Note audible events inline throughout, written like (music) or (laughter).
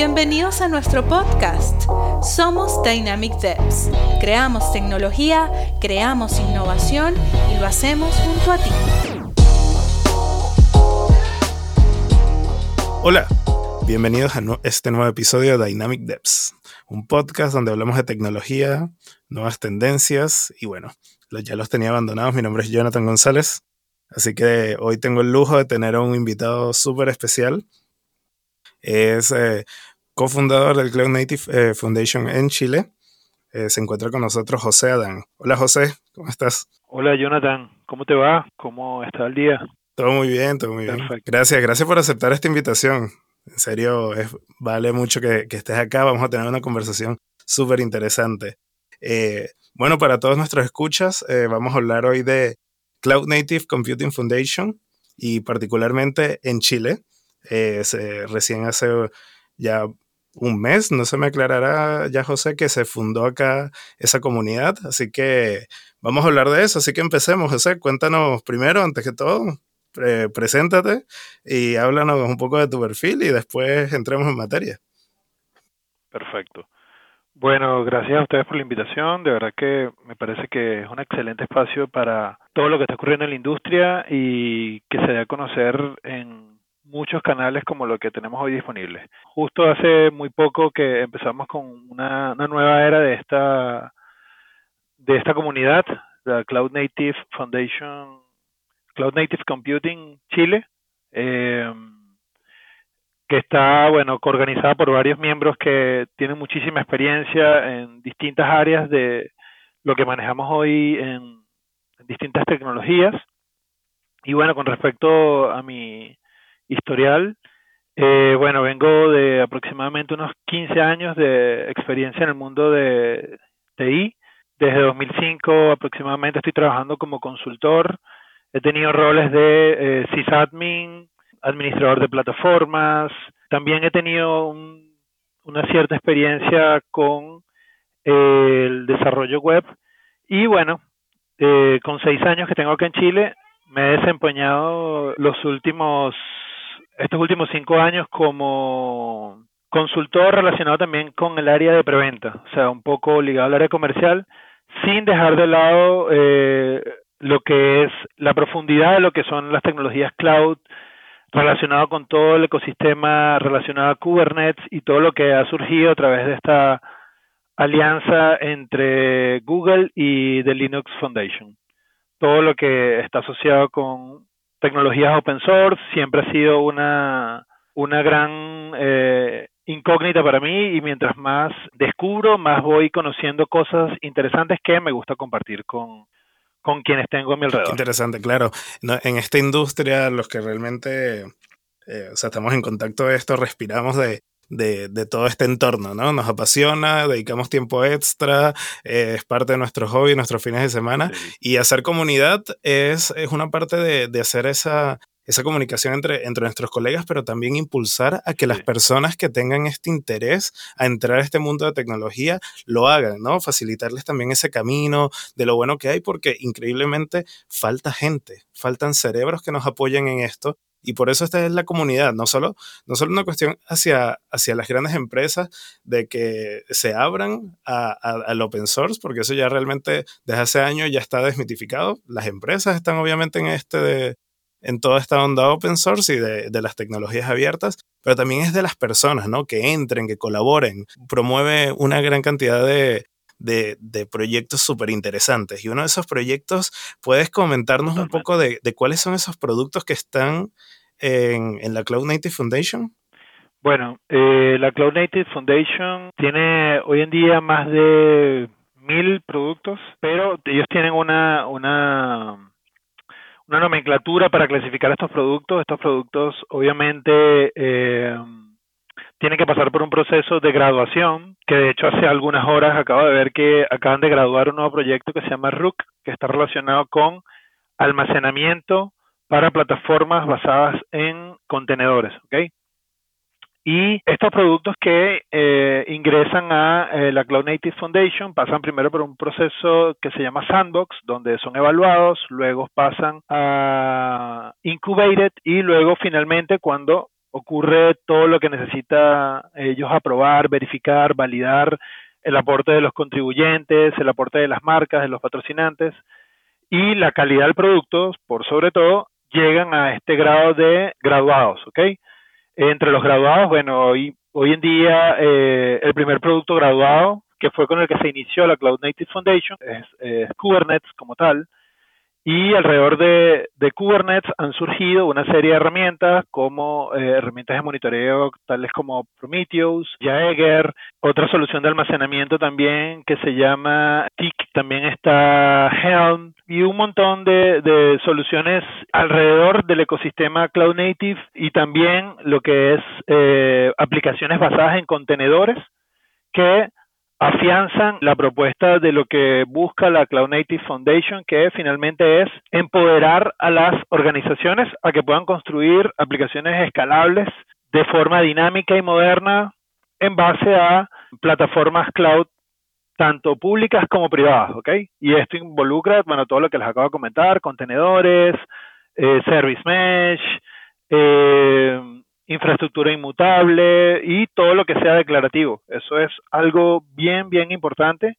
Bienvenidos a nuestro podcast. Somos Dynamic Devs. Creamos tecnología, creamos innovación y lo hacemos junto a ti. Hola, bienvenidos a este nuevo episodio de Dynamic Devs, un podcast donde hablamos de tecnología, nuevas tendencias y bueno, ya los tenía abandonados. Mi nombre es Jonathan González, así que hoy tengo el lujo de tener a un invitado súper especial. Es eh, cofundador del Cloud Native eh, Foundation en Chile. Eh, se encuentra con nosotros José Adán. Hola José, ¿cómo estás? Hola Jonathan, ¿cómo te va? ¿Cómo está el día? Todo muy bien, todo muy bien. Gracias, gracias por aceptar esta invitación. En serio, vale mucho que, estés acá. Vamos a tener una conversación súper interesante. Eh, bueno, para todos nuestros escuchas, vamos a hablar hoy de Cloud Native Computing Foundation y particularmente en Chile. recién hace ya un mes, no se me aclarará ya José que se fundó acá esa comunidad, así que vamos a hablar de eso, así que empecemos José, cuéntanos primero, antes que todo, preséntate y háblanos un poco de tu perfil y después entremos en materia. Perfecto. Bueno, gracias a ustedes por la invitación. De verdad que me parece que es un excelente espacio para todo lo que está ocurriendo en la industria y que se dé a conocer en muchos canales como lo que tenemos hoy disponibles. Justo hace muy poco que empezamos con una, nueva era de esta de esta comunidad, la Cloud Native Foundation, Cloud Native Computing Chile, eh, que está bueno organizada por varios miembros que tienen muchísima experiencia en distintas áreas de lo que manejamos hoy en distintas tecnologías. Y bueno, con respecto a mi historial. Eh, bueno, vengo de aproximadamente unos 15 años de experiencia en el mundo de TI. Desde 2005 aproximadamente estoy trabajando como consultor. He tenido roles de eh, sysadmin, administrador de plataformas. También he tenido una cierta experiencia con eh, el desarrollo web. Y bueno, eh, con seis años que tengo acá en Chile, me he desempeñado los últimos estos últimos cinco años como consultor relacionado también con el área de preventa, o sea, un poco ligado al área comercial, sin dejar de lado eh, lo que es la profundidad de lo que son las tecnologías cloud relacionado con todo el ecosistema relacionado a Kubernetes y todo lo que ha surgido a través de esta alianza entre Google y The Linux Foundation. Todo lo que está asociado con tecnologías open source siempre ha sido una, una gran eh, incógnita para mí y mientras más descubro, más voy conociendo cosas interesantes que me gusta compartir con, con quienes tengo a mi alrededor. interesante, claro. en esta industria, los que realmente, eh, o sea, estamos en contacto de esto, respiramos de, de, de, todo este entorno, ¿no? Nos apasiona, dedicamos tiempo extra, eh, es parte de nuestro hobby, nuestros fines de semana, y hacer comunidad es, es una parte de, de hacer esa, esa comunicación entre, entre nuestros colegas, pero también impulsar a que las personas que tengan este interés a entrar a este mundo de tecnología lo hagan, ¿no? Facilitarles también ese camino de lo bueno que hay, porque increíblemente falta gente, faltan cerebros que nos apoyen en esto y por eso esta es la comunidad, no solo, no solo una cuestión hacia, hacia las grandes empresas de que se abran al open source, porque eso ya realmente desde hace años ya está desmitificado. Las empresas están obviamente en este de, en toda esta onda open source y de, de, las tecnologías abiertas, pero también es de las personas, ¿no? Que entren, que colaboren. Promueve una gran cantidad de, de, de proyectos súper interesantes. Y uno de esos proyectos, ¿puedes comentarnos un poco de, de, cuáles son esos productos que están en, en la Cloud Native Foundation? Bueno, eh, la Cloud Native Foundation tiene hoy en día más de mil productos, pero ellos tienen una, una, una nomenclatura para clasificar estos productos. Estos productos obviamente eh, tienen que pasar por un proceso de graduación, que de hecho hace algunas horas acabo de ver que acaban de graduar un nuevo proyecto que se llama RUC, que está relacionado con almacenamiento para plataformas basadas en contenedores, ¿ok? Y estos productos que eh, ingresan a eh, la Cloud Native Foundation pasan primero por un proceso que se llama Sandbox, donde son evaluados, luego pasan a Incubated y luego finalmente cuando ocurre todo lo que necesita ellos aprobar, verificar, validar el aporte de los contribuyentes, el aporte de las marcas, de los patrocinantes y la calidad del producto, por sobre todo, llegan a este grado de graduados, ¿ok? Entre los graduados, bueno, hoy, hoy en día eh, el primer producto graduado, que fue con el que se inició la Cloud Native Foundation, es Kubernetes como tal, y alrededor de, Kubernetes han surgido una serie de herramientas como eh, herramientas de monitoreo tales como Prometheus, Jaeger, otra solución de almacenamiento también que se llama TIC, también está Helm y un montón de, soluciones alrededor del ecosistema Cloud Native y también lo que es eh, aplicaciones basadas en contenedores que afianzan la propuesta de lo que busca la Cloud Native Foundation, que finalmente es empoderar a las organizaciones a que puedan construir aplicaciones escalables de forma dinámica y moderna en base a plataformas cloud tanto públicas como privadas, ¿ok? Y esto involucra, bueno, todo lo que les acabo de comentar, contenedores, eh, service mesh, eh, infraestructura inmutable y todo lo que sea declarativo. Eso es algo bien, bien importante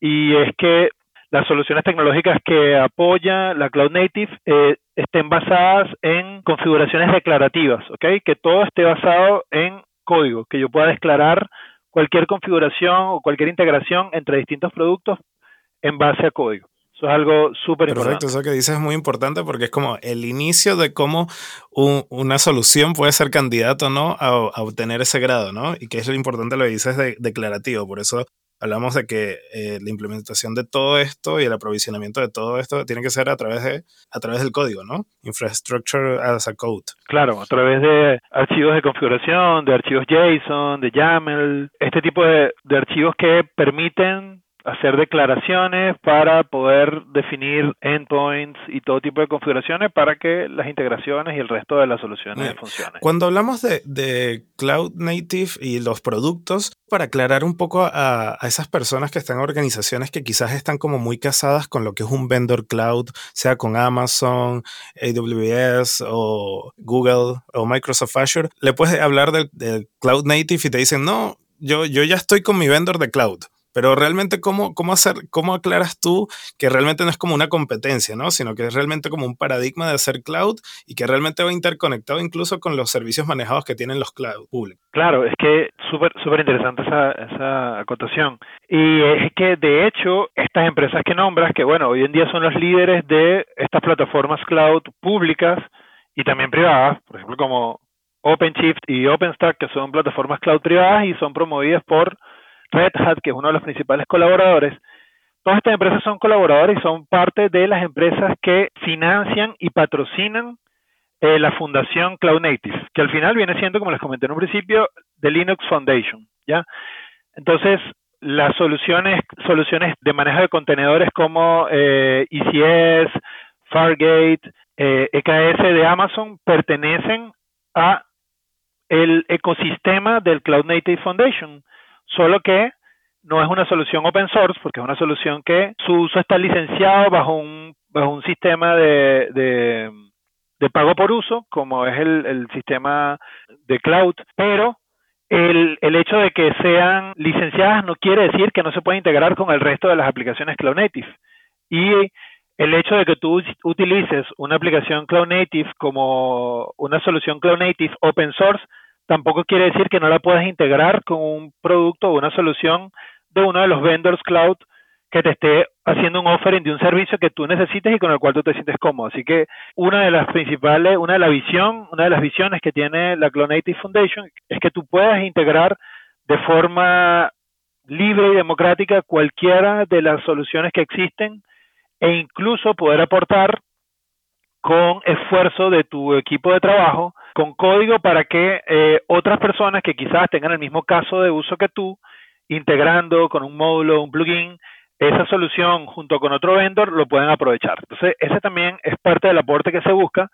y es que las soluciones tecnológicas que apoya la Cloud Native eh, estén basadas en configuraciones declarativas, ¿ok? Que todo esté basado en código, que yo pueda declarar cualquier configuración o cualquier integración entre distintos productos en base a código es algo súper importante. Perfecto, eso que dices es muy importante porque es como el inicio de cómo una solución puede ser candidato ¿no? A, obtener ese grado, ¿no? Y que es lo importante lo que dices de, declarativo. Por eso hablamos de que eh, la implementación de todo esto y el aprovisionamiento de todo esto tiene que ser a través de a través del código, ¿no? Infrastructure as a code. Claro, a través de archivos de configuración, de archivos JSON, de YAML, este tipo de archivos que permiten hacer declaraciones para poder definir endpoints y todo tipo de configuraciones para que las integraciones y el resto de las soluciones funcionen. Cuando hablamos de, Cloud Native y los productos, para aclarar un poco a, esas personas que están en organizaciones que quizás están como muy casadas con lo que es un vendor cloud, sea con Amazon, AWS o Google o Microsoft Azure, le puedes hablar del, Cloud Native y te dicen, no, yo, yo ya estoy con mi vendor de cloud. Pero realmente, ¿cómo, cómo, hacer, ¿cómo aclaras tú que realmente no es como una competencia, ¿no? sino que es realmente como un paradigma de hacer cloud y que realmente va interconectado incluso con los servicios manejados que tienen los cloud públicos? Claro, es que súper súper interesante esa, esa acotación. Y es que, de hecho, estas empresas que nombras, que bueno, hoy en día son los líderes de estas plataformas cloud públicas y también privadas, por ejemplo, como OpenShift y OpenStack, que son plataformas cloud privadas y son promovidas por Red Hat, que es uno de los principales colaboradores, todas estas empresas son colaboradores y son parte de las empresas que financian y patrocinan eh, la fundación Cloud Native, que al final viene siendo, como les comenté en un principio, de Linux Foundation, ¿ya? Entonces, las soluciones, soluciones de manejo de contenedores como eh, ECS, Fargate, eh, EKS de Amazon pertenecen a el ecosistema del Cloud Native Foundation solo que no es una solución open source porque es una solución que su uso está licenciado bajo un, bajo un sistema de, de, pago por uso, como es el, el sistema de cloud, pero el, el, hecho de que sean licenciadas no quiere decir que no se pueda integrar con el resto de las aplicaciones Cloud Native. Y el hecho de que tú utilices una aplicación Cloud Native como una solución Cloud Native open source tampoco quiere decir que no la puedas integrar con un producto o una solución de uno de los vendors cloud que te esté haciendo un offering de un servicio que tú necesites y con el cual tú te sientes cómodo. Así que una de las principales, una de la visión, una de las visiones que tiene la Cloud Native Foundation es que tú puedas integrar de forma libre y democrática cualquiera de las soluciones que existen e incluso poder aportar con esfuerzo de tu equipo de trabajo, con código para que eh, otras personas que quizás tengan el mismo caso de uso que tú, integrando con un módulo, un plugin, esa solución junto con otro vendor lo pueden aprovechar. Entonces, ese también es parte del aporte que se busca.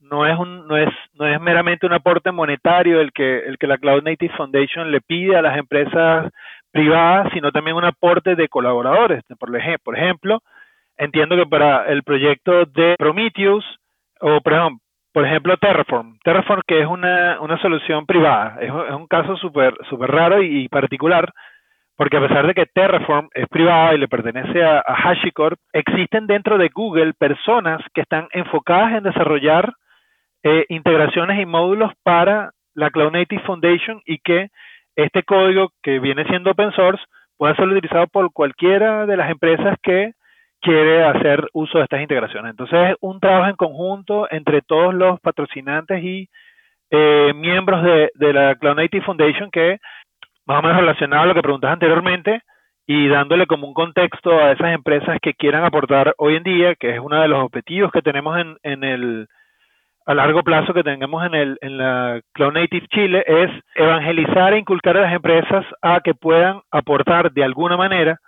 No es, un, no es, no es meramente un aporte monetario el que, el que la Cloud Native Foundation le pide a las empresas privadas, sino también un aporte de colaboradores. Por ejemplo, entiendo que para el proyecto de Prometheus, o perdón, por ejemplo, Terraform. Terraform que es una, una solución privada. Es, un caso súper super raro y, particular, porque a pesar de que Terraform es privada y le pertenece a, HashiCorp, existen dentro de Google personas que están enfocadas en desarrollar eh, integraciones y módulos para la Cloud Native Foundation y que este código que viene siendo open source pueda ser utilizado por cualquiera de las empresas que quiere hacer uso de estas integraciones. Entonces es un trabajo en conjunto entre todos los patrocinantes y eh, miembros de, la Cloud Native Foundation que más o menos relacionado a lo que preguntas anteriormente y dándole como un contexto a esas empresas que quieran aportar hoy en día, que es uno de los objetivos que tenemos en, en el a largo plazo que tengamos en, el, en la Cloud Native Chile es evangelizar e inculcar a las empresas a que puedan aportar de alguna manera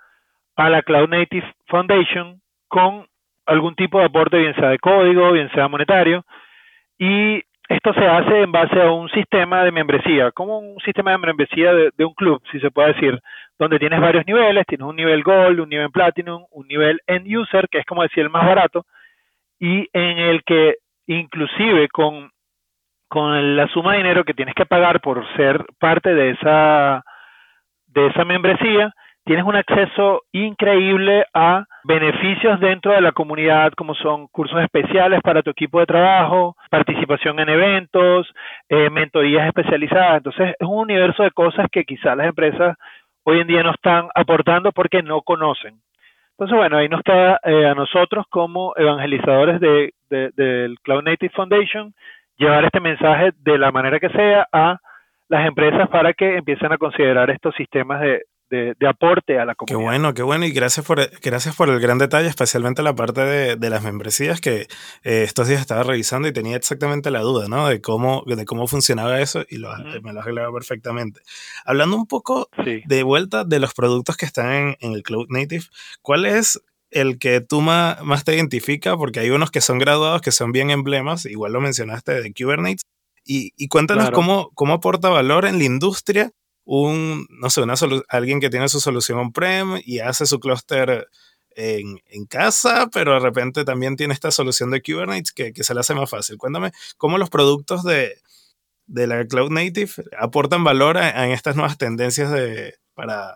a la Cloud Native Foundation con algún tipo de aporte, bien sea de código, bien sea monetario, y esto se hace en base a un sistema de membresía, como un sistema de membresía de, un club, si se puede decir, donde tienes varios niveles, tienes un nivel Gold, un nivel Platinum, un nivel End User, que es como decir el más barato, y en el que inclusive con, con la suma de dinero que tienes que pagar por ser parte de esa, de esa membresía, tienes un acceso increíble a beneficios dentro de la comunidad, como son cursos especiales para tu equipo de trabajo, participación en eventos, eh, mentorías especializadas. Entonces, es un universo de cosas que quizás las empresas hoy en día no están aportando porque no conocen. Entonces, bueno, ahí nos queda eh, a nosotros como evangelizadores de, del Cloud Native Foundation llevar este mensaje de la manera que sea a las empresas para que empiecen a considerar estos sistemas de, de, aporte a la comunidad. Qué bueno, qué bueno. Y gracias por, gracias por el gran detalle, especialmente la parte de, las membresías que eh, estos días estaba revisando y tenía exactamente la duda, ¿no? De cómo, de cómo funcionaba eso y lo, me lo has aclarado perfectamente. Hablando un poco de vuelta de los productos que están en, en, el Cloud Native, ¿cuál es el que tú más, más te identifica? Porque hay unos que son graduados, que son bien emblemas, igual lo mencionaste de Kubernetes. Y, y cuéntanos cómo, cómo aporta valor en la industria un, no sé, una alguien que tiene su solución on-prem y hace su clúster en, en, casa, pero de repente también tiene esta solución de Kubernetes que, que se le hace más fácil. Cuéntame cómo los productos de, de la Cloud Native aportan valor en estas nuevas tendencias de, para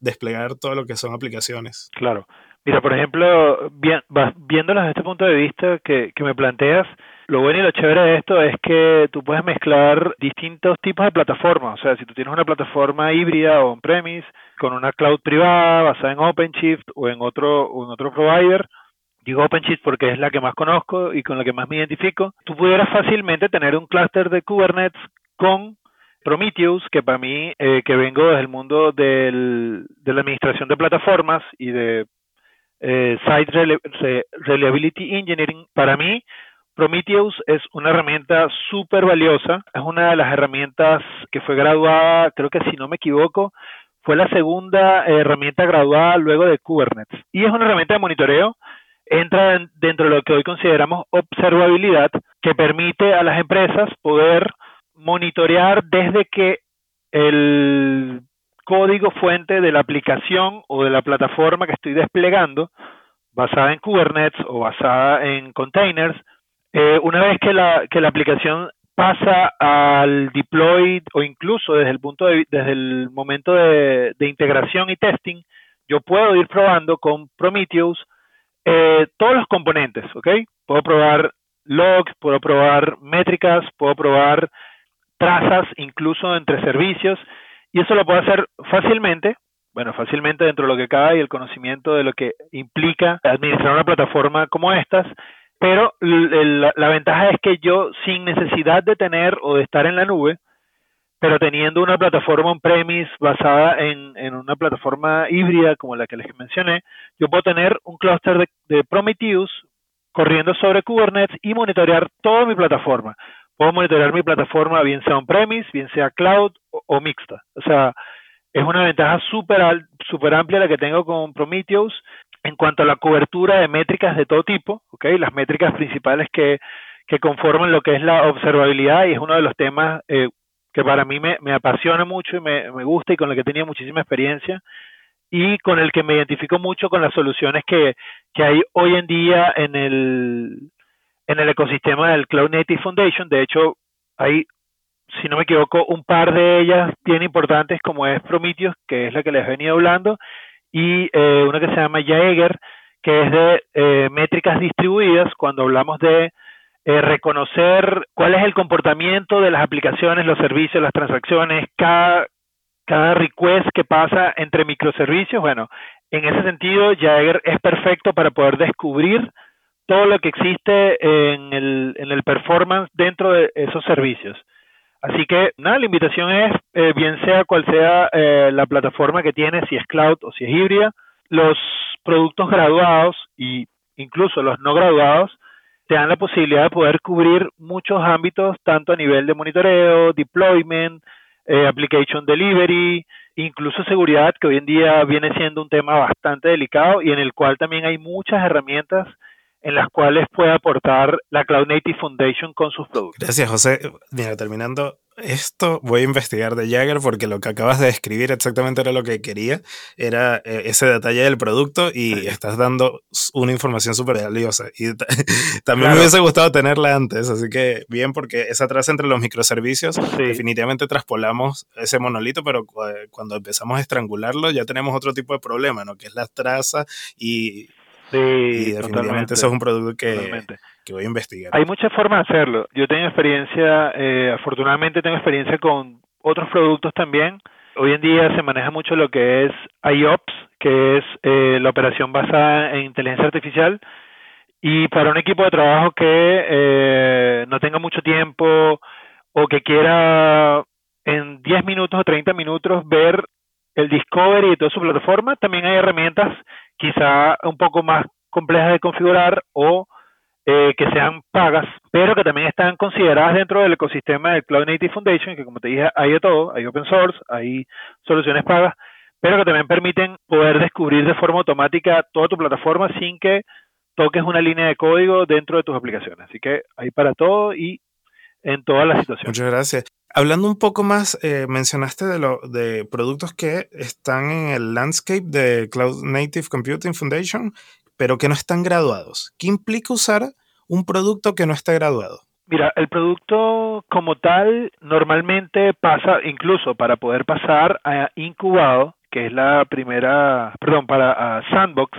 desplegar todo lo que son aplicaciones. Claro. Mira, por ejemplo, bien, viéndolas desde este punto de vista que, que me planteas, lo bueno y lo chévere de esto es que tú puedes mezclar distintos tipos de plataformas. O sea, si tú tienes una plataforma híbrida o on-premise con una cloud privada basada en OpenShift o en otro, o en otro provider, digo OpenShift porque es la que más conozco y con la que más me identifico, tú pudieras fácilmente tener un clúster de Kubernetes con Prometheus, que para mí, eh, que vengo desde el mundo del, de la administración de plataformas y de eh, Site Reliability Engineering, para mí Prometheus es una herramienta súper valiosa, es una de las herramientas que fue graduada, creo que si no me equivoco, fue la segunda herramienta graduada luego de Kubernetes. Y es una herramienta de monitoreo, entra dentro de lo que hoy consideramos observabilidad, que permite a las empresas poder monitorear desde que el código fuente de la aplicación o de la plataforma que estoy desplegando, basada en Kubernetes o basada en containers, eh, una vez que la, que la aplicación pasa al deploy o incluso desde el punto de, desde el momento de, integración y testing, yo puedo ir probando con Prometheus eh, todos los componentes, ¿ok? Puedo probar logs, puedo probar métricas, puedo probar trazas incluso entre servicios y eso lo puedo hacer fácilmente, bueno, fácilmente dentro de lo que cabe y el conocimiento de lo que implica administrar una plataforma como estas pero la ventaja es que yo, sin necesidad de tener o de estar en la nube, pero teniendo una plataforma on-premise basada en, en, una plataforma híbrida como la que les mencioné, yo puedo tener un clúster de, de, Prometheus corriendo sobre Kubernetes y monitorear toda mi plataforma. Puedo monitorear mi plataforma bien sea on-premise, bien sea cloud o, mixta. O sea, es una ventaja súper super amplia la que tengo con Prometheus en cuanto a la cobertura de métricas de todo tipo, ¿okay? las métricas principales que, que conforman lo que es la observabilidad y es uno de los temas eh, que para mí me, me apasiona mucho y me, me, gusta y con el que tenido muchísima experiencia y con el que me identifico mucho con las soluciones que, que hay hoy en día en el, en el ecosistema del Cloud Native Foundation. De hecho, hay, si no me equivoco, un par de ellas bien importantes como es Prometheus, que es la que les he venido hablando, y eh, una que se llama Jaeger, que es de eh, métricas distribuidas, cuando hablamos de eh, reconocer cuál es el comportamiento de las aplicaciones, los servicios, las transacciones, cada, cada request que pasa entre microservicios. Bueno, en ese sentido, Jaeger es perfecto para poder descubrir todo lo que existe en el, en el performance dentro de esos servicios. Así que nada, la invitación es, eh, bien sea cual sea eh, la plataforma que tiene, si es cloud o si es híbrida, los productos graduados y incluso los no graduados te dan la posibilidad de poder cubrir muchos ámbitos, tanto a nivel de monitoreo, deployment, eh, application delivery, incluso seguridad, que hoy en día viene siendo un tema bastante delicado y en el cual también hay muchas herramientas en las cuales puede aportar la Cloud Native Foundation con sus productos. Gracias, José. Mira, terminando esto, voy a investigar de Jagger porque lo que acabas de describir exactamente era lo que quería, era eh, ese detalle del producto y estás dando una información súper valiosa. Y (laughs) también me hubiese gustado tenerla antes, así que bien, porque esa traza entre los microservicios, definitivamente traspolamos ese monolito, pero cuando empezamos a estrangularlo ya tenemos otro tipo de problema, ¿no? Que es la traza y Sí, y definitivamente eso es un producto que, que, voy a investigar. Hay muchas formas de hacerlo. Yo tengo experiencia, eh, afortunadamente tengo experiencia con otros productos también. Hoy en día se maneja mucho lo que es IOPS, que es eh, la operación basada en inteligencia artificial. Y para un equipo de trabajo que eh, no tenga mucho tiempo o que quiera en 10 minutos o 30 minutos ver el Discovery y toda su plataforma, también hay herramientas quizá un poco más complejas de configurar o eh, que sean pagas, pero que también están consideradas dentro del ecosistema del Cloud Native Foundation, que como te dije, hay de todo, hay open source, hay soluciones pagas, pero que también permiten poder descubrir de forma automática toda tu plataforma sin que toques una línea de código dentro de tus aplicaciones. Así que hay para todo y en todas las situaciones. Muchas gracias. Hablando un poco más, eh, mencionaste de, lo, de productos que están en el landscape de Cloud Native Computing Foundation, pero que no están graduados. ¿Qué implica usar un producto que no está graduado? Mira, el producto como tal normalmente pasa, incluso para poder pasar a incubado, que es la primera, perdón, para Sandbox,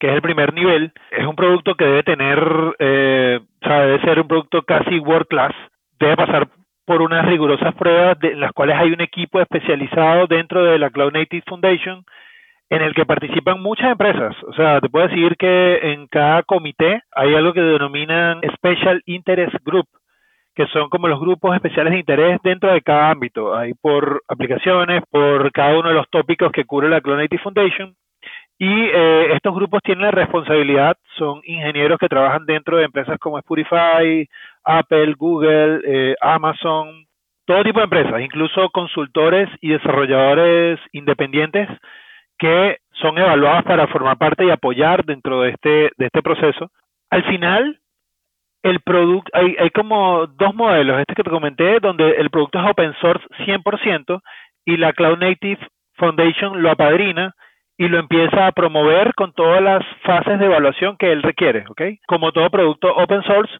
que es el primer nivel, es un producto que debe tener, eh, o sea, debe ser un producto casi world class, debe pasar por unas rigurosas pruebas de, en las cuales hay un equipo especializado dentro de la Cloud Native Foundation en el que participan muchas empresas. O sea, te puedo decir que en cada comité hay algo que denominan Special Interest Group, que son como los grupos especiales de interés dentro de cada ámbito. Hay por aplicaciones, por cada uno de los tópicos que cubre la Cloud Native Foundation. Y eh, estos grupos tienen la responsabilidad, son ingenieros que trabajan dentro de empresas como Spotify, Apple, Google, eh, Amazon, todo tipo de empresas, incluso consultores y desarrolladores independientes que son evaluados para formar parte y apoyar dentro de este, de este proceso. Al final, el producto, hay, hay como dos modelos, este que te comenté, donde el producto es open source 100% y la Cloud Native Foundation lo apadrina y lo empieza a promover con todas las fases de evaluación que él requiere, ¿ok? Como todo producto open source,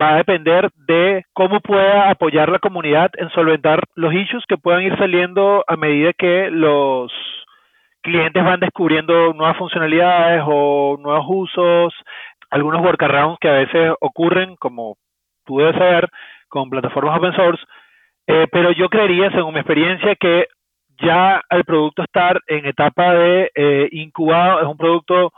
va a depender de cómo pueda apoyar la comunidad en solventar los issues que puedan ir saliendo a medida que los clientes van descubriendo nuevas funcionalidades o nuevos usos, algunos workarounds que a veces ocurren, como tú debes saber, con plataformas open source, eh, pero yo creería, según mi experiencia, que ya el producto estar en etapa de eh, incubado es un producto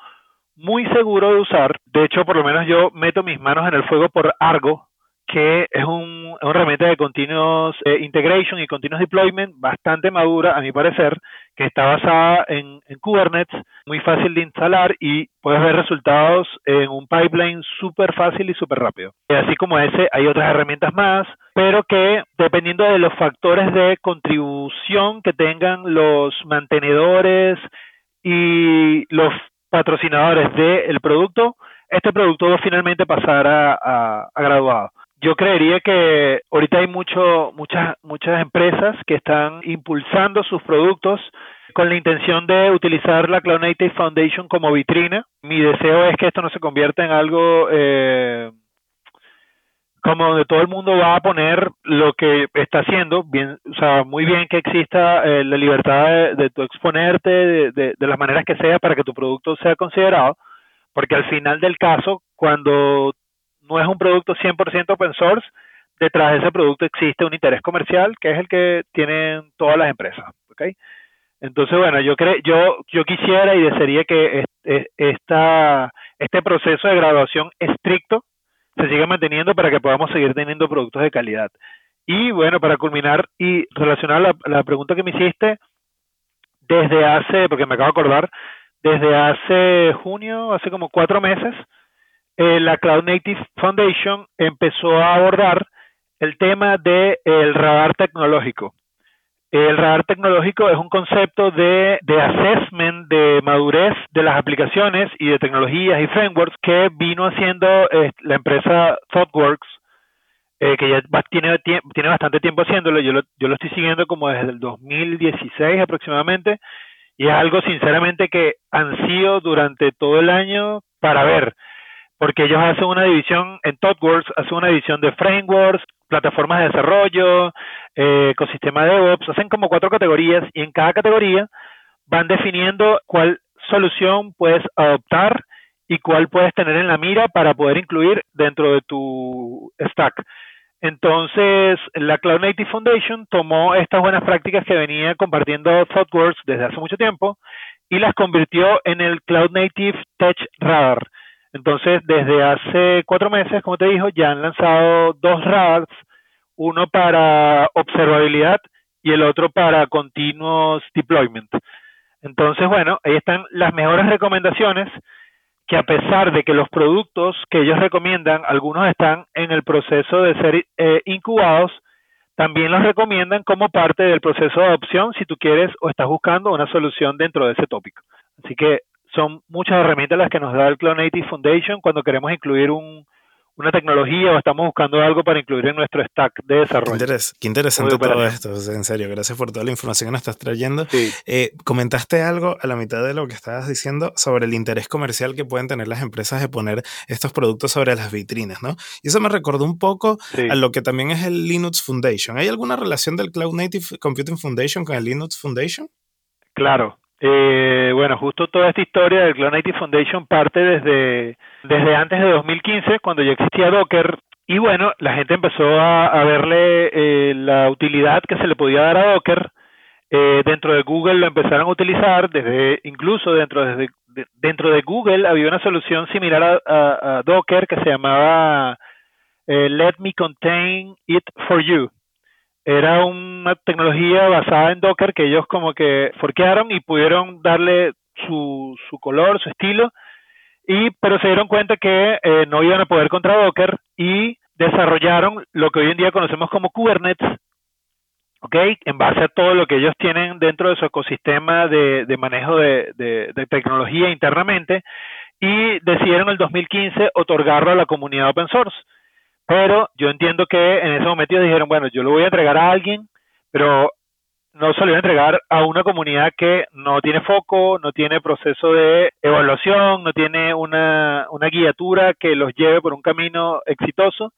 muy seguro de usar. De hecho, por lo menos yo meto mis manos en el fuego por Argo, que es un, una herramienta de continuous eh, integration y continuous deployment bastante madura, a mi parecer, que está basada en, Kubernetes, muy fácil de instalar y puedes ver resultados en un pipeline súper fácil y súper rápido. Y así como ese, hay otras herramientas más, pero que dependiendo de los factores de contribución que tengan los mantenedores y los patrocinadores del producto, este producto finalmente pasará a, a, graduado. Yo creería que ahorita hay mucho, muchas, muchas empresas que están impulsando sus productos con la intención de utilizar la Cloud Native Foundation como vitrina. Mi deseo es que esto no se convierta en algo eh, como donde todo el mundo va a poner lo que está haciendo, bien, o sea, muy bien que exista eh, la libertad de, tu exponerte de, de, las maneras que sea para que tu producto sea considerado, porque al final del caso, cuando no es un producto 100% open source, detrás de ese producto existe un interés comercial que es el que tienen todas las empresas, ¿ok? Entonces, bueno, yo creo, yo, yo quisiera y desearía que esta, este proceso de graduación estricto se siga manteniendo para que podamos seguir teniendo productos de calidad. Y bueno, para culminar y relacionar la, la pregunta que me hiciste, desde hace, porque me acabo de acordar, desde hace junio, hace como cuatro meses, eh, la Cloud Native Foundation empezó a abordar el tema del el radar tecnológico. El radar tecnológico es un concepto de, de assessment de madurez de las aplicaciones y de tecnologías y frameworks que vino haciendo eh, la empresa ThoughtWorks, eh, que ya tiene, tiene bastante tiempo haciéndolo. Yo lo, yo lo estoy siguiendo como desde el 2016 aproximadamente y es algo sinceramente que han sido durante todo el año para ver, porque ellos hacen una división en ThoughtWorks, hacen una división de frameworks, plataformas de desarrollo, eh, ecosistema de DevOps, hacen como cuatro categorías y en cada categoría van definiendo cuál solución puedes adoptar y cuál puedes tener en la mira para poder incluir dentro de tu stack. Entonces, la Cloud Native Foundation tomó estas buenas prácticas que venía compartiendo ThoughtWorks desde hace mucho tiempo y las convirtió en el Cloud Native Tech Radar. Entonces, desde hace cuatro meses, como te dijo, ya han lanzado dos radars, uno para observabilidad y el otro para continuous deployment. Entonces, bueno, ahí están las mejores recomendaciones que a pesar de que los productos que ellos recomiendan, algunos están en el proceso de ser eh, incubados, también los recomiendan como parte del proceso de adopción si tú quieres o estás buscando una solución dentro de ese tópico. Así que son muchas herramientas las que nos da el Cloud Native Foundation cuando queremos incluir un, una tecnología o estamos buscando algo para incluir en nuestro stack de desarrollo. Qué, interesante todo esto, en serio, gracias por toda la información que nos estás trayendo. Eh, comentaste algo a la mitad de lo que estabas diciendo sobre el interés comercial que pueden tener las empresas de poner estos productos sobre las vitrinas, ¿no? Y eso me recordó un poco a lo que también es el Linux Foundation. ¿Hay alguna relación del Cloud Native Computing Foundation con el Linux Foundation? Claro, eh, bueno, justo toda esta historia del Native Foundation parte desde, desde antes de 2015, cuando ya existía Docker, y bueno, la gente empezó a, verle eh, la utilidad que se le podía dar a Docker. Eh, dentro de Google lo empezaron a utilizar, desde incluso dentro, desde, dentro de Google había una solución similar a Docker que se llamaba Let Me Contain It For You era una tecnología basada en Docker que ellos como que forquearon y pudieron darle su, su color, su estilo, y pero se dieron cuenta que eh, no iban a poder contra Docker y desarrollaron lo que hoy en día conocemos como Kubernetes, ¿ok? En base a todo lo que ellos tienen dentro de su ecosistema de, de manejo de, de, tecnología internamente, y decidieron en el 2015 otorgarlo a la comunidad open source. Pero yo entiendo que en ese momento ellos dijeron, bueno, yo lo voy a entregar a alguien, pero no se lo voy a entregar a una comunidad que no tiene foco, no tiene proceso de evaluación, no tiene una, una guiatura que los lleve por un camino exitoso.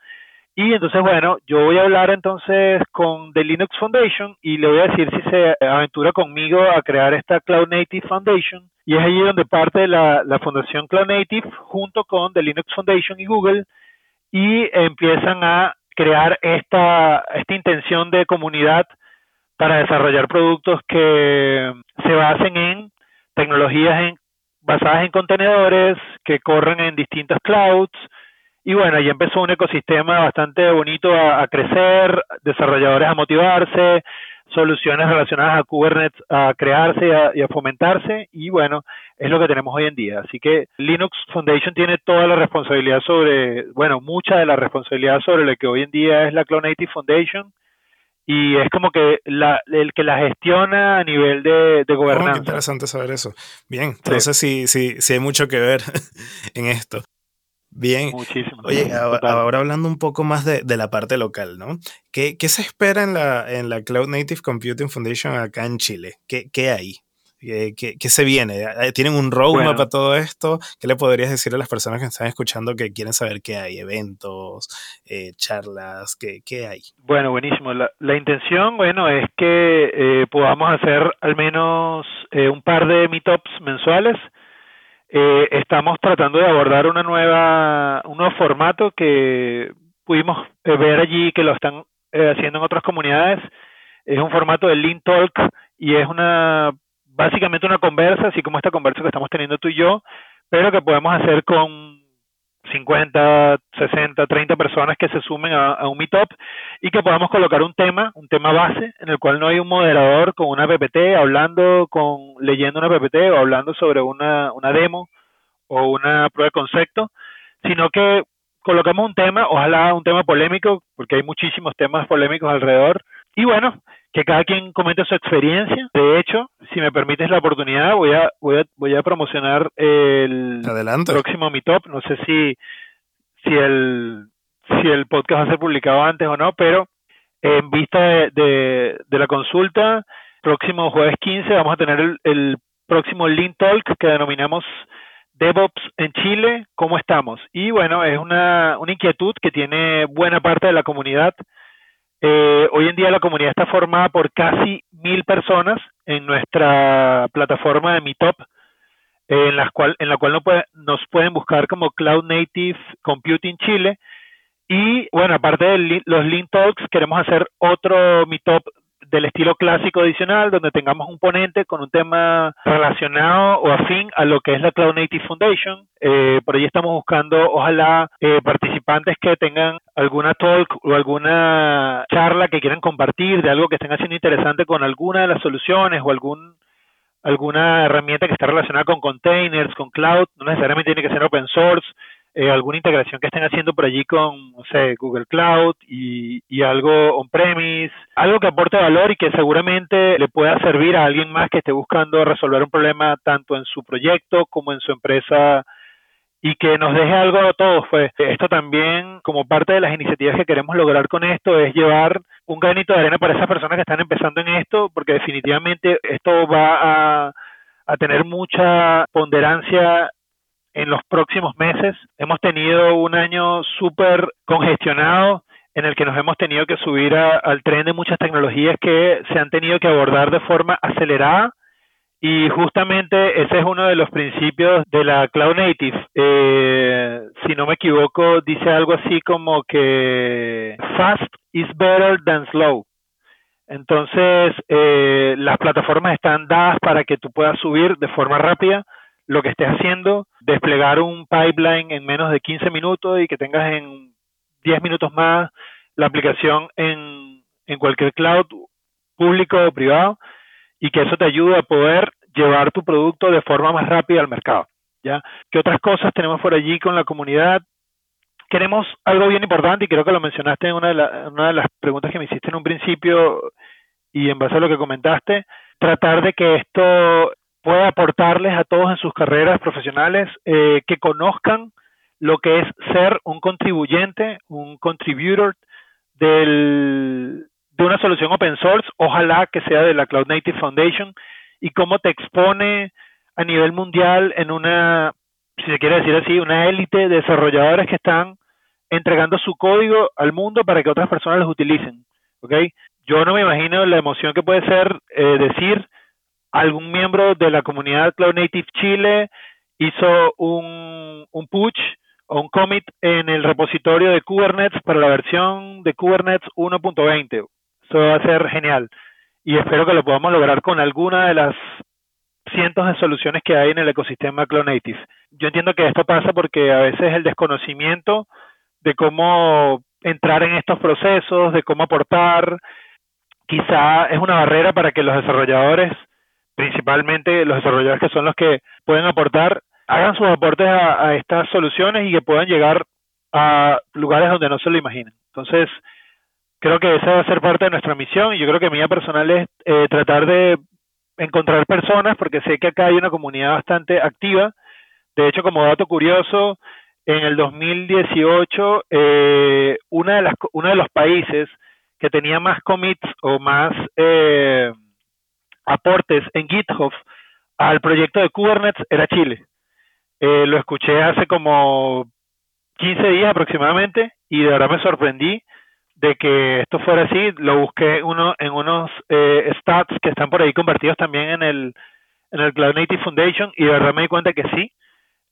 Y entonces, bueno, yo voy a hablar entonces con The Linux Foundation y le voy a decir si se aventura conmigo a crear esta Cloud Native Foundation. Y es allí donde parte la, la Fundación Cloud Native junto con The Linux Foundation y Google y empiezan a crear esta, esta intención de comunidad para desarrollar productos que se basen en tecnologías basadas en contenedores que corren en distintas clouds. Y bueno, ahí empezó un ecosistema bastante bonito a crecer, desarrolladores a motivarse, soluciones relacionadas a Kubernetes a crearse y a, fomentarse y bueno, es lo que tenemos hoy en día. Así que Linux Foundation tiene toda la responsabilidad sobre, bueno, mucha de la responsabilidad sobre lo que hoy en día es la Cloud Native Foundation y es como que la, el que la gestiona a nivel de, de oh, gobernanza. interesante saber eso. Bien, entonces sí, sí, sí hay mucho que ver (laughs) en esto. Bien. Muchísimo. Oye, ahora, hablando un poco más de, la parte local, ¿no? ¿Qué, se espera en la, en la Cloud Native Computing Foundation acá en Chile? ¿Qué, qué hay? ¿Qué, qué, se viene? Eh, ¿Tienen un roadmap para todo esto? ¿Qué le podrías decir a las personas que están escuchando que quieren saber qué hay? ¿Eventos, eh, charlas? ¿qué, ¿Qué, hay? Bueno, buenísimo. La, la intención, bueno, es que eh, podamos hacer al menos un par de meetups mensuales. Estamos tratando de abordar una nueva, un nuevo formato que pudimos ver allí que lo están haciendo en otras comunidades. Es un formato de Lean Talk y es una básicamente una conversa, así como esta conversa que estamos teniendo tú y yo, pero que podemos hacer con 50, 60, 30 personas que se sumen a, un meetup y que podamos colocar un tema, un tema base, en el cual no hay un moderador con una PPT hablando, con leyendo una PPT o hablando sobre una, una demo o una prueba de concepto, sino que colocamos un tema, ojalá un tema polémico, porque hay muchísimos temas polémicos alrededor, y bueno, que cada quien comente su experiencia. De hecho, si me permites la oportunidad, voy a voy a, voy a promocionar el próximo Meetup. No sé si si el si el podcast va a ser publicado antes o no, pero en vista de, de, la consulta, próximo jueves 15 vamos a tener el, el próximo Lean Talk que denominamos DevOps en Chile, ¿cómo estamos? Y bueno, es una, una inquietud que tiene buena parte de la comunidad eh, hoy en día la comunidad está formada por casi mil personas en nuestra plataforma de Meetup, en, la cual, en la cual nos pueden buscar como Cloud Native Computing Chile. Y bueno, aparte de los Lean Talks, queremos hacer otro Meetup del estilo clásico adicional, donde tengamos un ponente con un tema relacionado o afín a lo que es la Cloud Native Foundation. Eh, por ahí estamos buscando, ojalá, eh, participantes que tengan alguna talk o alguna charla que quieran compartir de algo que estén haciendo interesante con alguna de las soluciones o algún alguna herramienta que está relacionada con containers, con cloud, no necesariamente tiene que ser open source, eh, alguna integración que estén haciendo por allí con, no sé, Google Cloud y, y algo on-premise, algo que aporte valor y que seguramente le pueda servir a alguien más que esté buscando resolver un problema tanto en su proyecto como en su empresa y que nos deje algo a todos. Pues esto también, como parte de las iniciativas que queremos lograr con esto, es llevar un granito de arena para esas personas que están empezando en esto, porque definitivamente esto va a, a tener mucha ponderancia en los próximos meses. Hemos tenido un año súper congestionado en el que nos hemos tenido que subir al tren de muchas tecnologías que se han tenido que abordar de forma acelerada y justamente ese es uno de los principios de la Cloud Native. Eh, si no me equivoco, dice algo así como que fast is better than slow. Entonces, eh, las plataformas están dadas para que tú puedas subir de forma rápida lo que estés haciendo, desplegar un pipeline en menos de 15 minutos y que tengas en 10 minutos más la aplicación en, en cualquier cloud público o privado y que eso te ayude a poder llevar tu producto de forma más rápida al mercado. ¿ya? ¿Qué otras cosas tenemos por allí con la comunidad? Queremos algo bien importante y creo que lo mencionaste en una de, una de las preguntas que me hiciste en un principio y en base a lo que comentaste, tratar de que esto puede aportarles a todos en sus carreras profesionales eh, que conozcan lo que es ser un contribuyente, un contributor del, de una solución open source, ojalá que sea de la Cloud Native Foundation, y cómo te expone a nivel mundial en una, si se quiere decir así, una élite de desarrolladores que están entregando su código al mundo para que otras personas los utilicen. ¿okay? Yo no me imagino la emoción que puede ser eh, decir algún miembro de la comunidad Cloud Native Chile hizo un, un push o un commit en el repositorio de Kubernetes para la versión de Kubernetes 1.20. Eso va a ser genial. Y espero que lo podamos lograr con alguna de las cientos de soluciones que hay en el ecosistema Cloud Native. Yo entiendo que esto pasa porque a veces el desconocimiento de cómo entrar en estos procesos, de cómo aportar, quizá es una barrera para que los desarrolladores principalmente los desarrolladores que son los que pueden aportar, hagan sus aportes a, estas soluciones y que puedan llegar a lugares donde no se lo imaginen. Entonces, creo que esa va a ser parte de nuestra misión y yo creo que mía personal es eh, tratar de encontrar personas, porque sé que acá hay una comunidad bastante activa. De hecho, como dato curioso, en el 2018, eh, una de las, uno de los países que tenía más commits o más... Eh, aportes en GitHub al proyecto de Kubernetes era Chile. Eh, lo escuché hace como 15 días aproximadamente y de verdad me sorprendí de que esto fuera así. Lo busqué uno en unos eh, stats que están por ahí convertidos también en el, en el Cloud Native Foundation y de verdad me di cuenta que sí.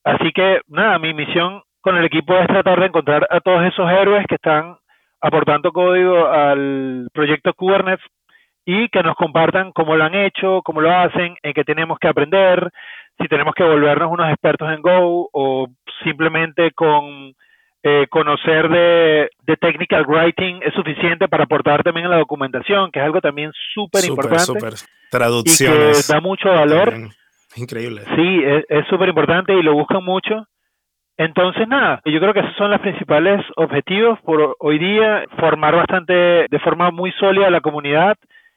Así que nada, mi misión con el equipo es tratar de encontrar a todos esos héroes que están aportando código al proyecto Kubernetes y que nos compartan cómo lo han hecho, cómo lo hacen, en qué tenemos que aprender, si tenemos que volvernos unos expertos en Go o simplemente con eh, conocer de, de, technical writing es suficiente para aportar también en la documentación, que es algo también súper importante. Super. Traducciones. Y que da mucho valor. Increíble. Sí, es súper importante y lo buscan mucho. Entonces, nada, yo creo que esos son los principales objetivos por hoy día, formar bastante, de forma muy sólida la comunidad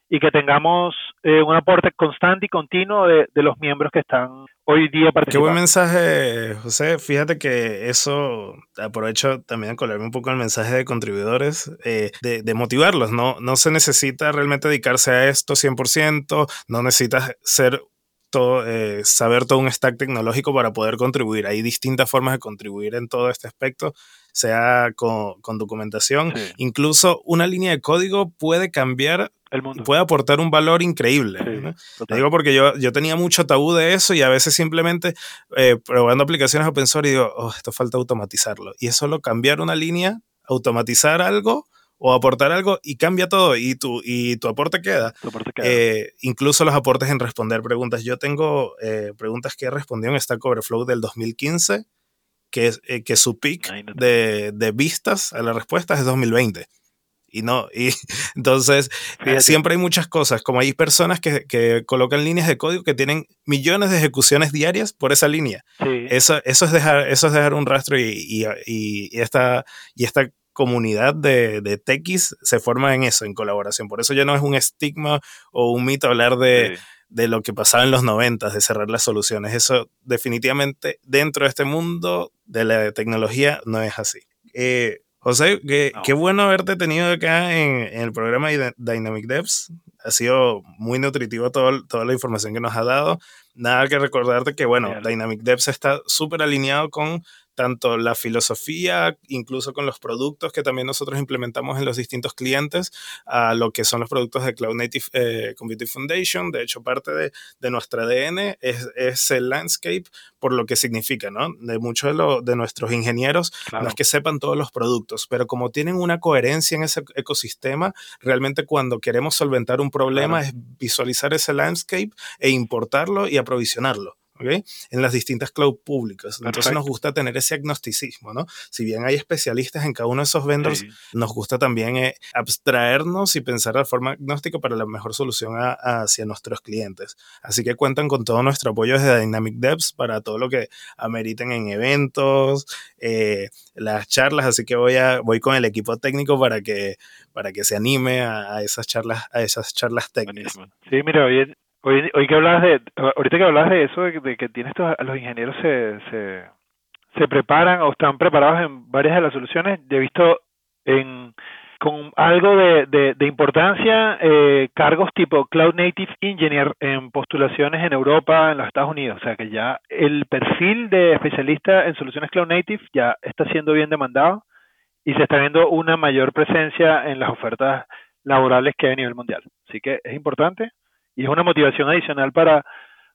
y que tengamos eh, un aporte constante y continuo de, los miembros que están hoy día participando. Qué buen mensaje, José. Fíjate que eso, aprovecho también a colarme un poco el mensaje de contribuidores, eh, de, de, motivarlos. No, no se necesita realmente dedicarse a esto 100%, no necesitas ser eh, saber todo un stack tecnológico para poder contribuir. Hay distintas formas de contribuir en todo este aspecto, sea con, documentación. Incluso una línea de código puede cambiar el mundo. Puede aportar un valor increíble. Te digo porque yo, yo tenía mucho tabú de eso y a veces simplemente eh, probando aplicaciones open source y digo, oh, esto falta automatizarlo. Y es solo cambiar una línea, automatizar algo o aportar algo y cambia todo y tu, y tu aporte queda. Eh, incluso los aportes en responder preguntas. Yo tengo eh, preguntas que he respondido en Stack Overflow del 2015, que, eh, que su peak de, de, vistas a las respuestas es 2020. Y no, y (laughs) entonces siempre hay muchas cosas, como hay personas que, que, colocan líneas de código que tienen millones de ejecuciones diarias por esa línea. Eso, eso, es dejar, eso es dejar un rastro y, y, y, esta, y esta comunidad de, de techis se forma en eso, en colaboración. Por eso ya no es un estigma o un mito hablar de, de lo que pasaba en los noventas, de cerrar las soluciones. Eso definitivamente dentro de este mundo de la tecnología no es así. Eh, José, qué, bueno haberte tenido acá en, en, el programa de Dynamic Devs. Ha sido muy nutritivo todo, toda la información que nos ha dado. Nada que recordarte que, bueno, Dynamic Devs está súper alineado con tanto la filosofía, incluso con los productos que también nosotros implementamos en los distintos clientes, a lo que son los productos de Cloud Native eh, Computing Foundation. De hecho, parte de, de nuestro ADN es, es, el landscape por lo que significa, ¿no? De muchos de, lo, de nuestros ingenieros no es que sepan todos los productos, pero como tienen una coherencia en ese ecosistema, realmente cuando queremos solventar un problema es visualizar ese landscape e importarlo y aprovisionarlo. En las distintas cloud públicas. Entonces nos gusta tener ese agnosticismo, ¿no? Si bien hay especialistas en cada uno de esos vendors, nos gusta también eh, abstraernos y pensar de forma agnóstica para la mejor solución hacia nuestros clientes. Así que cuentan con todo nuestro apoyo desde Dynamic Devs para todo lo que ameriten en eventos, eh, las charlas, así que voy, a, voy con el equipo técnico para que, para que se anime a, esas charlas, a esas charlas técnicas. Sí, mira, hoy, Hoy, hoy que hablas de, ahorita que hablas de eso, de, que tienes estos, los ingenieros se, se, se preparan o están preparados en varias de las soluciones, he visto en con algo de, de, importancia eh, cargos tipo Cloud Native Engineer en postulaciones en Europa, en los Estados Unidos. O sea que ya el perfil de especialista en soluciones Cloud Native ya está siendo bien demandado y se está viendo una mayor presencia en las ofertas laborales que hay a nivel mundial. Así que es importante y es una motivación adicional para,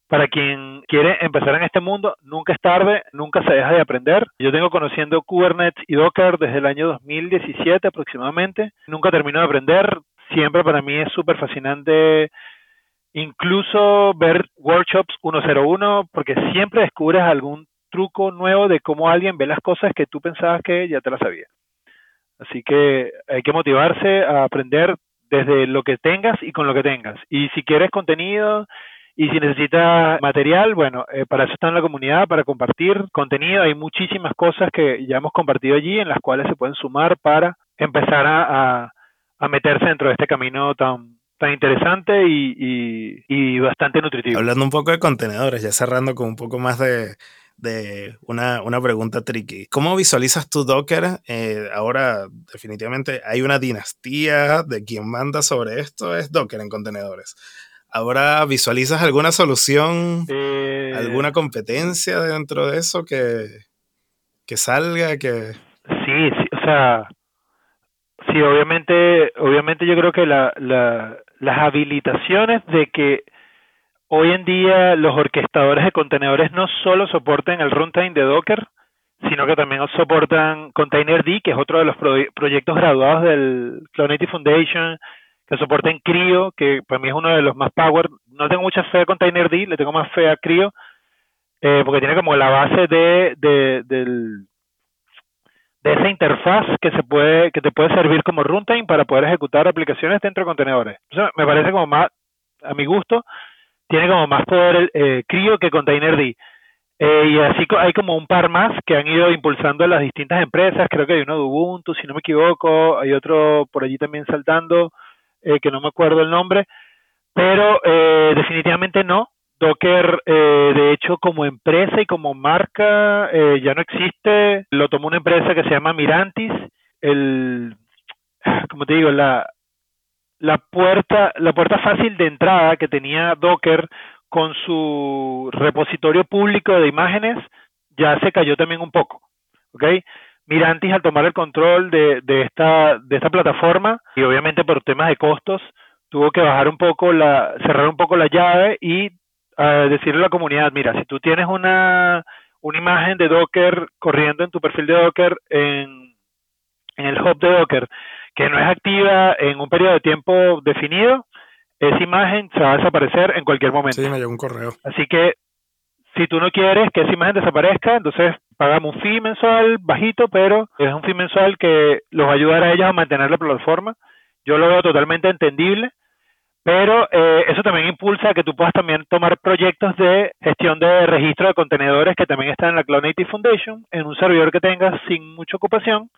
para quien quiere empezar en este mundo. Nunca es tarde, nunca se deja de aprender. Yo tengo conociendo Kubernetes y Docker desde el año 2017 aproximadamente. Nunca termino de aprender. Siempre para mí es súper fascinante incluso ver workshops 101 porque siempre descubres algún truco nuevo de cómo alguien ve las cosas que tú pensabas que ya te las sabía. Así que hay que motivarse a aprender desde lo que tengas y con lo que tengas. Y si quieres contenido y si necesitas material, bueno, eh, para eso está en la comunidad, para compartir contenido. Hay muchísimas cosas que ya hemos compartido allí en las cuales se pueden sumar para empezar a, a, meterse dentro de este camino tan, tan interesante y, y, y, bastante nutritivo. Hablando un poco de contenedores, ya cerrando con un poco más de, de una, una, pregunta tricky. ¿Cómo visualizas tu Docker? Eh, ahora, definitivamente, hay una dinastía de quien manda sobre esto, es Docker en contenedores. ¿Ahora visualizas alguna solución, eh, alguna competencia dentro de eso que, que salga? que Sí, sí, o sea, sí, obviamente, obviamente yo creo que la, la, las habilitaciones de que hoy en día los orquestadores de contenedores no solo soporten el runtime de Docker, sino que también soportan Containerd, que es otro de los proyectos graduados del Cloud Native Foundation, que soporten CRIO, que para mí es uno de los más power. No tengo mucha fe a Containerd, le tengo más fe a CRIO, eh, porque tiene como la base de, de, del, de esa interfaz que se puede que te puede servir como runtime para poder ejecutar aplicaciones dentro de contenedores. me parece como más, a mi gusto, tiene como más poder eh, CRIO que Containerd. Eh, y así hay como un par más que han ido impulsando las distintas empresas. Creo que hay uno de Ubuntu, si no me equivoco. Hay otro por allí también saltando, eh, que no me acuerdo el nombre. Pero eh, definitivamente no. Docker, eh, de hecho, como empresa y como marca, eh, ya no existe. Lo tomó una empresa que se llama Mirantis. El, como te digo, la, la puerta, la puerta fácil de entrada que tenía Docker con su repositorio público de imágenes ya se cayó también un poco. ¿ok? Mirantis al tomar el control de, de, esta, de esta plataforma y obviamente por temas de costos tuvo que bajar un poco la, cerrar un poco la llave y uh, decirle a la comunidad, mira, si tú tienes una, una imagen de Docker corriendo en tu perfil de Docker en, en el hub de Docker que no es activa en un periodo de tiempo definido, esa imagen se va a desaparecer en cualquier momento. Sí, me llegó un correo. Así que si tú no quieres que esa imagen desaparezca, entonces pagamos un fee mensual bajito, pero es un fee mensual que los va a ayudar a ellos a mantener la plataforma. Yo lo veo totalmente entendible, pero eh, eso también impulsa que tú puedas también tomar proyectos de gestión de registro de contenedores que también están en la Cloud Native Foundation, en un servidor que tengas sin mucha ocupación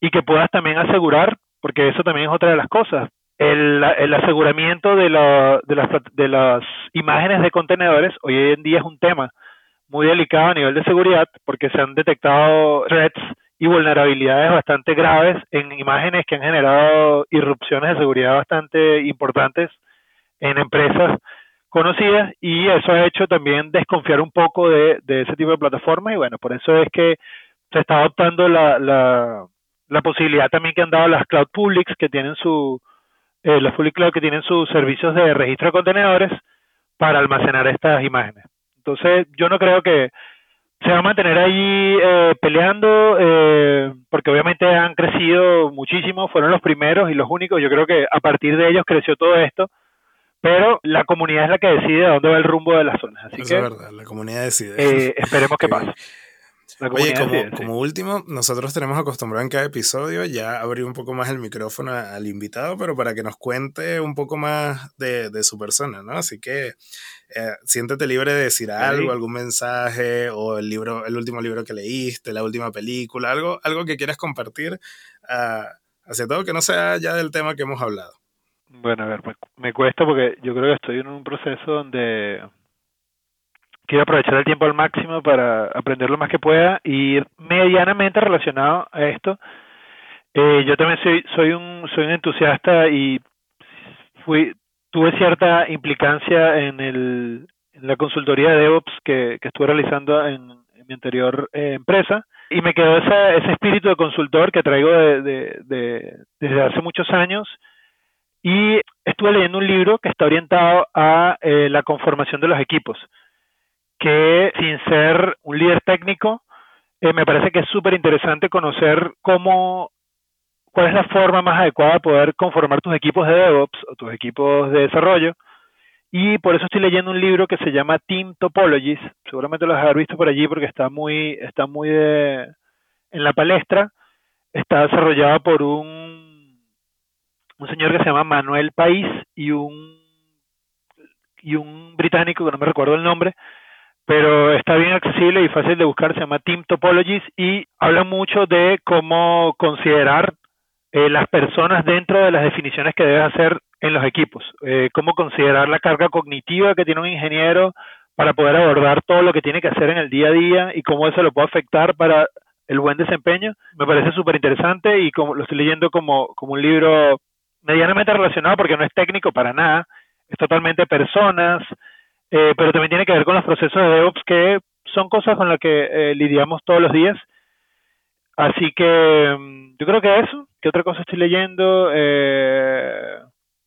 y que puedas también asegurar, porque eso también es otra de las cosas, el, el aseguramiento de, la, de, las, de las imágenes de contenedores hoy en día es un tema muy delicado a nivel de seguridad porque se han detectado threats y vulnerabilidades bastante graves en imágenes que han generado irrupciones de seguridad bastante importantes en empresas conocidas y eso ha hecho también desconfiar un poco de, de ese tipo de plataformas y bueno, por eso es que se está adoptando la, la, la posibilidad también que han dado las cloud publics que tienen su eh, los public cloud que tienen sus servicios de registro de contenedores para almacenar estas imágenes. Entonces, yo no creo que se va a mantener ahí eh, peleando, eh, porque obviamente han crecido muchísimo, fueron los primeros y los únicos. Yo creo que a partir de ellos creció todo esto, pero la comunidad es la que decide a dónde va el rumbo de las zonas. Así que, es verdad, la comunidad decide. Eh, esperemos que (laughs) pase. Oye, como, último, nosotros tenemos acostumbrado en cada episodio ya abrir un poco más el micrófono al invitado, pero para que nos cuente un poco más de, su persona, ¿no? Así que eh, siéntete libre de decir algo, algún mensaje, o el libro, el último libro que leíste, la última película, algo, algo que quieras compartir, uh, hacia todo que no sea ya del tema que hemos hablado. Bueno, a ver, me cuesta porque yo creo que estoy en un proceso donde quiero aprovechar el tiempo al máximo para aprender lo más que pueda y medianamente relacionado a esto. Eh, yo también soy soy un soy un entusiasta y fui tuve cierta implicancia en el la consultoría de DevOps que, que estuve realizando en, mi anterior eh, empresa. Y me quedó ese, ese espíritu de consultor que traigo de, desde hace muchos años. Y estuve leyendo un libro que está orientado a eh, la conformación de los equipos que sin ser un líder técnico, eh, me parece que es súper interesante conocer cómo, cuál es la forma más adecuada de poder conformar tus equipos de DevOps o tus equipos de desarrollo. Y por eso estoy leyendo un libro que se llama Team Topologies. Seguramente lo haber visto por allí porque está muy, está muy de, en la palestra. Está desarrollado por un, un señor que se llama Manuel País y un, y un británico que no me recuerdo el nombre, pero está bien accesible y fácil de buscar, se llama Team Topologies y habla mucho de cómo considerar eh, las personas dentro de las definiciones que debes hacer en los equipos, eh, cómo considerar la carga cognitiva que tiene un ingeniero para poder abordar todo lo que tiene que hacer en el día a día y cómo eso lo puede afectar para el buen desempeño. Me parece súper interesante y como lo estoy leyendo como, como un libro medianamente relacionado porque no es técnico para nada, es totalmente personas, eh, pero también tiene que ver con los procesos de DevOps que son cosas con las que eh, lidiamos todos los días. Así que mm, yo creo que eso. ¿Qué otra cosa estoy leyendo? Eh,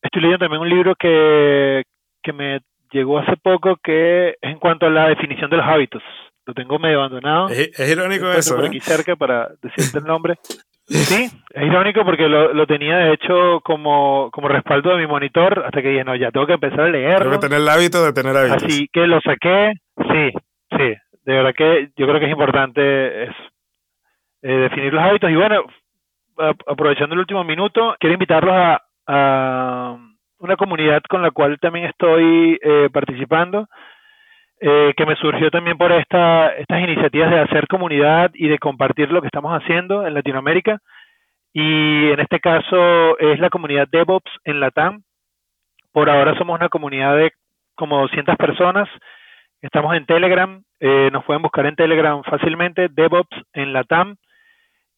estoy leyendo también un libro que, que me llegó hace poco que es en cuanto a la definición de los hábitos. Lo tengo medio abandonado. Es, irónico eso. Por aquí cerca para decirte el nombre. (laughs) Sí, es irónico porque lo, lo tenía de hecho como, como respaldo de mi monitor hasta que dije, no, ya tengo que empezar a leerlo. Tengo que tener el hábito de tener hábitos. Así que lo saqué, sí, sí, de verdad que yo creo que es importante eso, eh, definir los hábitos. Y bueno, aprovechando el último minuto, quiero invitarlos a, a una comunidad con la cual también estoy eh, participando eh, que me surgió también por esta, estas iniciativas de hacer comunidad y de compartir lo que estamos haciendo en Latinoamérica. Y en este caso es la comunidad DevOps en Latam. Por ahora somos una comunidad de como 200 personas. Estamos en Telegram. Eh, nos pueden buscar en Telegram fácilmente, DevOps en Latam.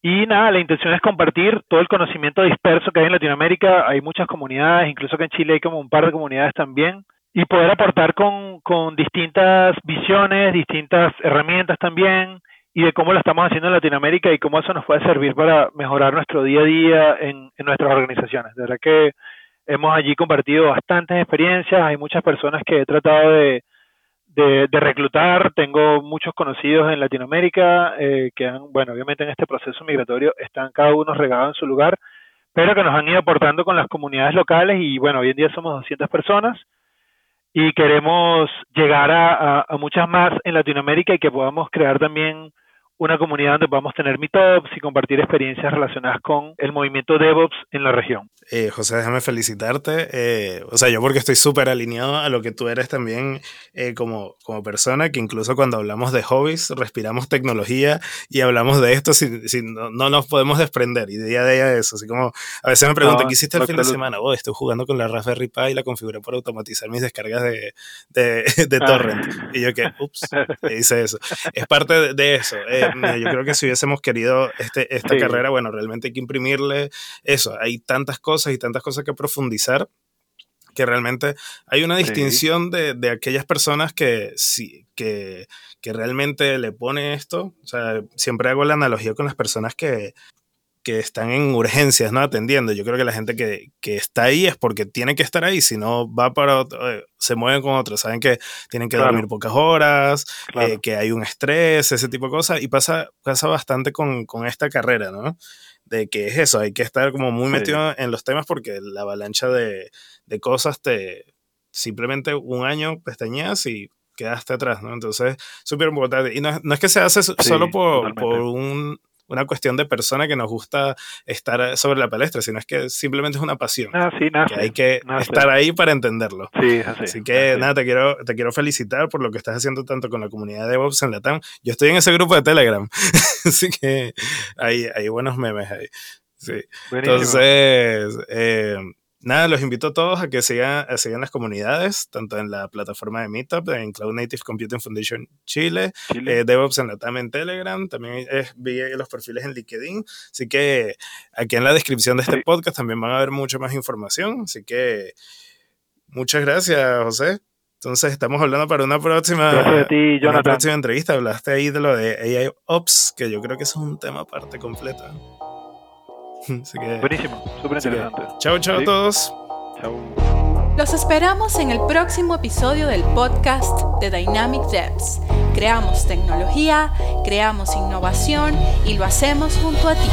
Y nada, la intención es compartir todo el conocimiento disperso que hay en Latinoamérica. Hay muchas comunidades, incluso que en Chile hay como un par de comunidades también y poder aportar con, con distintas visiones, distintas herramientas también, y de cómo lo estamos haciendo en Latinoamérica y cómo eso nos puede servir para mejorar nuestro día a día en, en nuestras organizaciones. De verdad que hemos allí compartido bastantes experiencias, hay muchas personas que he tratado de, de, reclutar, tengo muchos conocidos en Latinoamérica eh, que han, bueno, obviamente en este proceso migratorio están cada uno regados en su lugar, pero que nos han ido aportando con las comunidades locales y bueno, hoy en día somos 200 personas y queremos llegar a, a, muchas más en Latinoamérica y que podamos crear también una comunidad donde podamos tener meetups y compartir experiencias relacionadas con el movimiento DevOps en la región. Eh, José, déjame felicitarte. Eh, o sea, yo porque estoy súper alineado a lo que tú eres también eh, como, como persona, que incluso cuando hablamos de hobbies, respiramos tecnología y hablamos de esto, si, no, no, nos podemos desprender y día a día de eso. Así como a veces me preguntan, ¿qué hiciste el fin de semana? Oh, estoy jugando con la Raspberry Pi y la configuré para automatizar mis descargas de, de, (laughs) de ah. torrent. Y yo que, ups, (laughs) hice eso. Es parte de, eso. Yo creo que si hubiésemos querido este, esta carrera, bueno, realmente hay que imprimirle eso. Hay tantas cosas y tantas cosas que profundizar que realmente hay una distinción de, de, aquellas personas que, sí, que, que realmente le pone esto. O sea, siempre hago la analogía con las personas que, que están en urgencias, ¿no? Atendiendo. Yo creo que la gente que, que, está ahí es porque tiene que estar ahí, si no va para otro, eh, se mueven con otros, saben que tienen que dormir pocas horas, eh, que hay un estrés, ese tipo de cosas, y pasa, pasa bastante con, con, esta carrera, ¿no? De que es eso, hay que estar como muy metido en los temas porque la avalancha de, de cosas te simplemente un año pestañeas y quedaste atrás, ¿no? Entonces, súper importante. Y no, no, es que se hace solo por, por un una cuestión de persona que nos gusta estar sobre la palestra, sino es que simplemente es una pasión. Ah, sí, que hay que estar ahí para entenderlo. Sí, así, así que nada, te quiero, te quiero felicitar por lo que estás haciendo tanto con la comunidad de DevOps en Latam. Yo estoy en ese grupo de Telegram, (laughs) así que hay, hay buenos memes ahí. Sí. Entonces, eh, nada, los invito a todos a que sigan, a sigan las comunidades, tanto en la plataforma de Meetup, en Cloud Native Computing Foundation Chile, eh, DevOps en la TAM en Telegram, también es, vi los perfiles en LinkedIn, así que aquí en la descripción de este podcast también van a ver mucha más información, así que muchas gracias, José. Entonces estamos hablando para una próxima, una próxima entrevista. Hablaste ahí de lo de AI Ops, que yo creo que es un tema aparte completo. (laughs) Buenísimo, súper interesante. Chao, chao a todos. Chao. Los esperamos en el próximo episodio del podcast de Dynamic Devs. Creamos tecnología, creamos innovación y lo hacemos junto a ti.